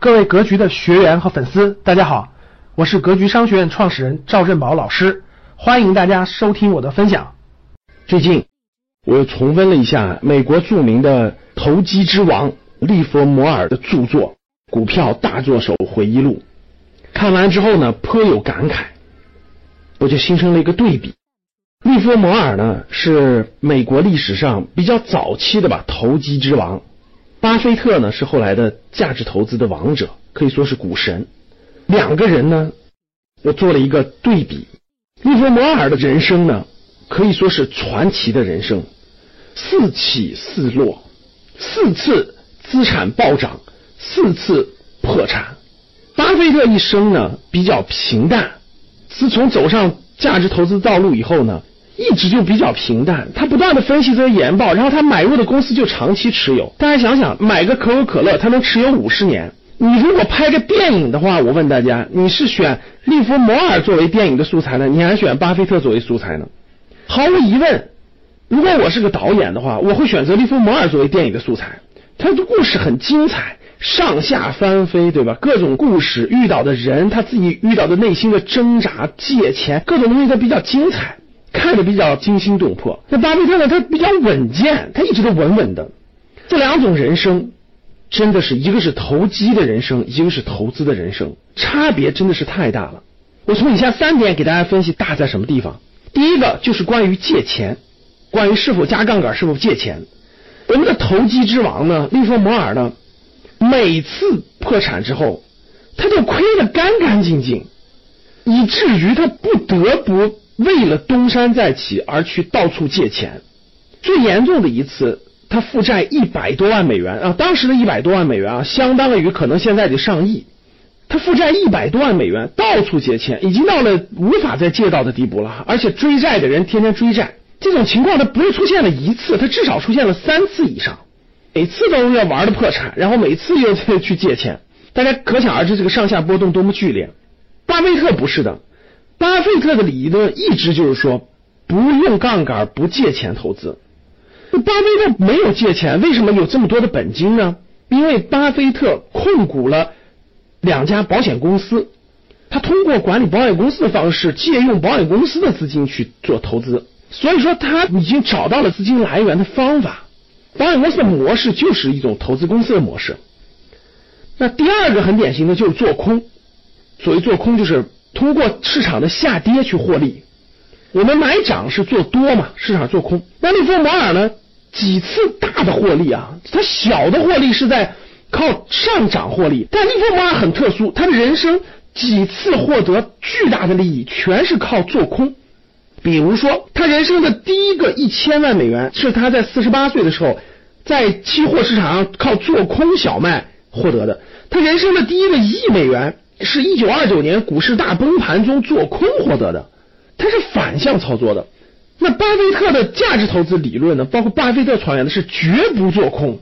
各位格局的学员和粉丝，大家好，我是格局商学院创始人赵振宝老师，欢迎大家收听我的分享。最近我又重温了一下美国著名的投机之王利弗摩尔的著作《股票大作手回忆录》，看完之后呢，颇有感慨，我就形成了一个对比。利弗摩尔呢是美国历史上比较早期的吧投机之王。巴菲特呢是后来的价值投资的王者，可以说是股神。两个人呢，我做了一个对比。利弗摩尔的人生呢，可以说是传奇的人生，四起四落，四次资产暴涨，四次破产。巴菲特一生呢比较平淡，自从走上价值投资道路以后呢。一直就比较平淡，他不断的分析这些研报，然后他买入的公司就长期持有。大家想想，买个可口可乐，他能持有五十年。你如果拍个电影的话，我问大家，你是选利弗摩尔作为电影的素材呢，你还选巴菲特作为素材呢？毫无疑问，如果我是个导演的话，我会选择利弗摩尔作为电影的素材。他的故事很精彩，上下翻飞，对吧？各种故事遇到的人，他自己遇到的内心的挣扎、借钱，各种东西都比较精彩。看着比较惊心动魄，那巴菲特呢？他比较稳健，他一直都稳稳的。这两种人生真的是一个是投机的人生，一个是投资的人生，差别真的是太大了。我从以下三点给大家分析大在什么地方。第一个就是关于借钱，关于是否加杠杆，是否借钱。我们的投机之王呢，利弗摩尔呢，每次破产之后，他就亏得干干净净，以至于他不得不。为了东山再起而去到处借钱，最严重的一次，他负债一百多万美元啊！当时的一百多万美元啊，相当于可能现在的上亿。他负债一百多万美元，到处借钱，已经到了无法再借到的地步了。而且追债的人天天追债，这种情况他不是出现了一次，他至少出现了三次以上，每次都要玩的破产，然后每次又去借钱。大家可想而知，这个上下波动多么剧烈。巴菲特不是的。巴菲特的理论一直就是说，不用杠杆，不借钱投资。巴菲特没有借钱，为什么有这么多的本金呢？因为巴菲特控股了两家保险公司，他通过管理保险公司的方式，借用保险公司的资金去做投资，所以说他已经找到了资金来源的方法。保险公司的模式就是一种投资公司的模式。那第二个很典型的就是做空，所谓做空就是。通过市场的下跌去获利，我们买涨是做多嘛，市场做空。那利弗摩尔呢？几次大的获利啊，他小的获利是在靠上涨获利，但利弗摩尔很特殊，他的人生几次获得巨大的利益，全是靠做空。比如说，他人生的第一个一千万美元是他在四十八岁的时候，在期货市场上靠做空小麦获得的。他人生的第一个一亿美元。是一九二九年股市大崩盘中做空获得的，它是反向操作的。那巴菲特的价值投资理论呢？包括巴菲特传言的是绝不做空。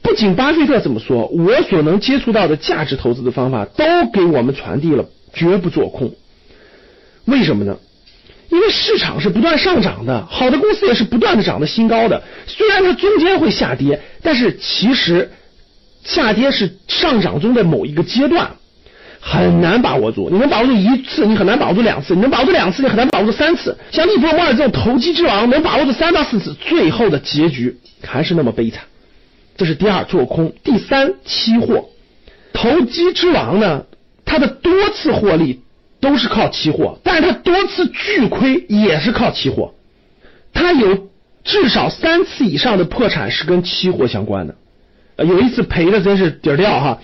不仅巴菲特这么说，我所能接触到的价值投资的方法都给我们传递了绝不做空。为什么呢？因为市场是不断上涨的，好的公司也是不断的涨的新高的。虽然它中间会下跌，但是其实下跌是上涨中的某一个阶段。很难把握住，你能把握住一次，你很难把握住两次；你能把握住两次，你很难把握住三次。像利弗莫尔这种投机之王，能把握住三到四次，最后的结局还是那么悲惨。这是第二，做空。第三，期货。投机之王呢，他的多次获利都是靠期货，但是他多次巨亏也是靠期货。他有至少三次以上的破产是跟期货相关的，有一次赔的真是底儿掉哈。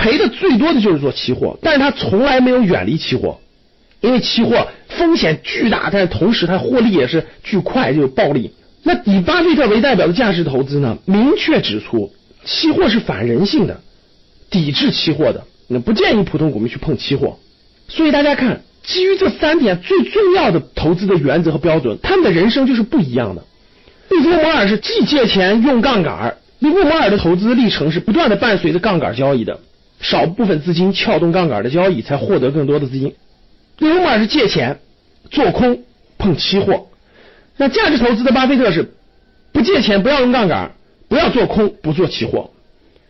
赔的最多的就是做期货，但是他从来没有远离期货，因为期货风险巨大，但是同时它获利也是巨快，就是暴利。那以巴菲特为代表的价值投资呢，明确指出期货是反人性的，抵制期货的，那不建议普通股民去碰期货。所以大家看，基于这三点最重要的投资的原则和标准，他们的人生就是不一样的。利弗摩尔是既借钱用杠杆。利弗摩尔的投资历程是不断的伴随着杠杆交易的，少部分资金撬动杠杆的交易，才获得更多的资金。利弗摩尔是借钱做空碰期货，那价值投资的巴菲特是不借钱，不要用杠杆，不要做空，不做期货。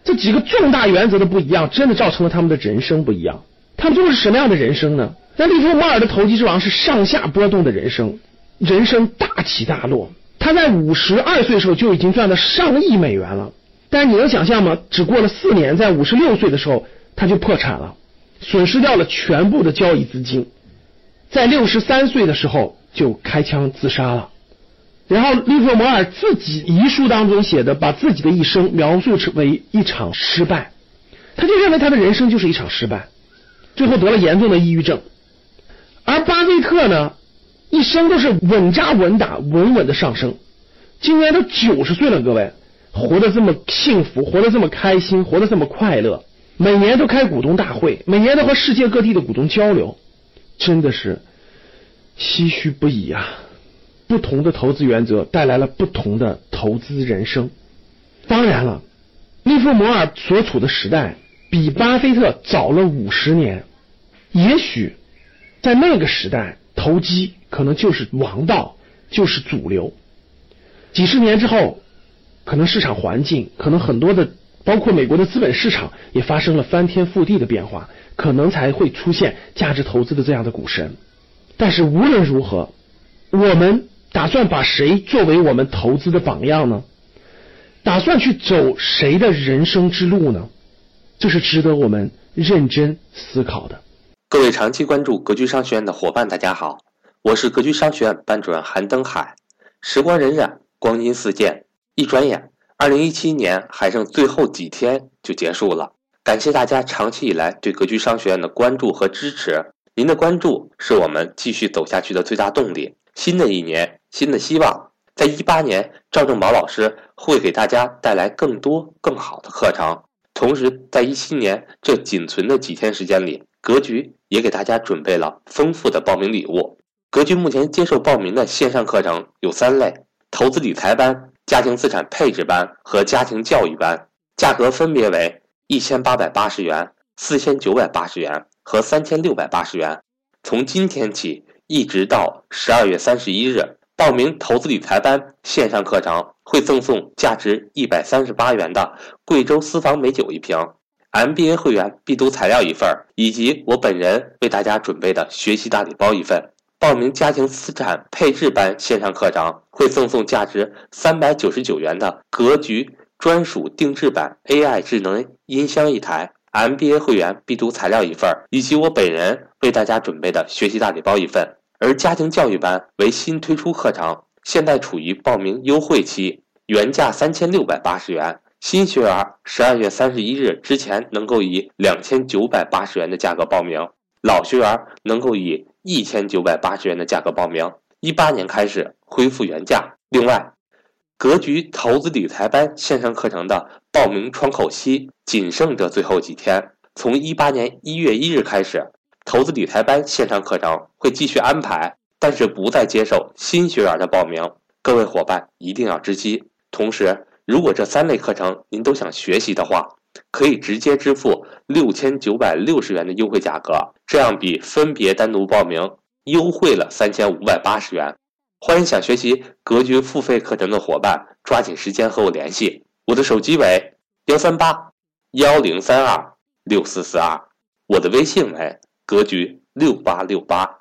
这几个重大原则的不一样，真的造成了他们的人生不一样。他们都是什么样的人生呢？那利弗莫尔的投机之王是上下波动的人生，人生大起大落。他在五十二岁的时候就已经赚了上亿美元了，但是你能想象吗？只过了四年，在五十六岁的时候他就破产了，损失掉了全部的交易资金，在六十三岁的时候就开枪自杀了。然后利弗摩尔自己遗书当中写的，把自己的一生描述成为一场失败，他就认为他的人生就是一场失败，最后得了严重的抑郁症。而巴菲特呢，一生都是稳扎稳打、稳稳的上升，今年都九十岁了，各位活得这么幸福，活得这么开心，活得这么快乐，每年都开股东大会，每年都和世界各地的股东交流，真的是唏嘘不已啊。不同的投资原则带来了不同的投资人生。当然了，利弗摩尔所处的时代比巴菲特早了五十年，也许在那个时代，投机可能就是王道，就是主流。几十年之后，可能市场环境，可能很多的，包括美国的资本市场也发生了翻天覆地的变化，可能才会出现价值投资的这样的股神。但是无论如何，我们。打算把谁作为我们投资的榜样呢？打算去走谁的人生之路呢？这是值得我们认真思考的。各位长期关注格局商学院的伙伴，大家好，我是格局商学院班主任韩登海。时光荏苒，光阴似箭，一转眼，二零一七年还剩最后几天就结束了。感谢大家长期以来对格局商学院的关注和支持，您的关注是我们继续走下去的最大动力。新的一年。新的希望，在一八年，赵正宝老师会给大家带来更多更好的课程。同时，在一七年这仅存的几天时间里，格局也给大家准备了丰富的报名礼物。格局目前接受报名的线上课程有三类：投资理财班、家庭资产配置班和家庭教育班，价格分别为一千八百八十元、四千九百八十元和三千六百八十元。从今天起，一直到十二月三十一日。报名投资理财班线上课程会赠送价值一百三十八元的贵州私房美酒一瓶，MBA 会员必读材料一份，以及我本人为大家准备的学习大礼包一份。报名家庭资产配置班线上课程会赠送价值三百九十九元的格局专属定制版 AI 智能音箱一台，MBA 会员必读材料一份，以及我本人为大家准备的学习大礼包一份。而家庭教育班为新推出课程，现在处于报名优惠期，原价三千六百八十元，新学员十二月三十一日之前能够以两千九百八十元的价格报名，老学员能够以一千九百八十元的价格报名。一八年开始恢复原价。另外，格局投资理财班线上课程的报名窗口期仅剩这最后几天，从一八年一月一日开始。投资理财班线上课程会继续安排，但是不再接受新学员的报名。各位伙伴一定要知悉。同时，如果这三类课程您都想学习的话，可以直接支付六千九百六十元的优惠价格，这样比分别单独报名优惠了三千五百八十元。欢迎想学习格局付费课程的伙伴抓紧时间和我联系，我的手机为幺三八幺零三二六四四二，我的微信为。格局六八六八。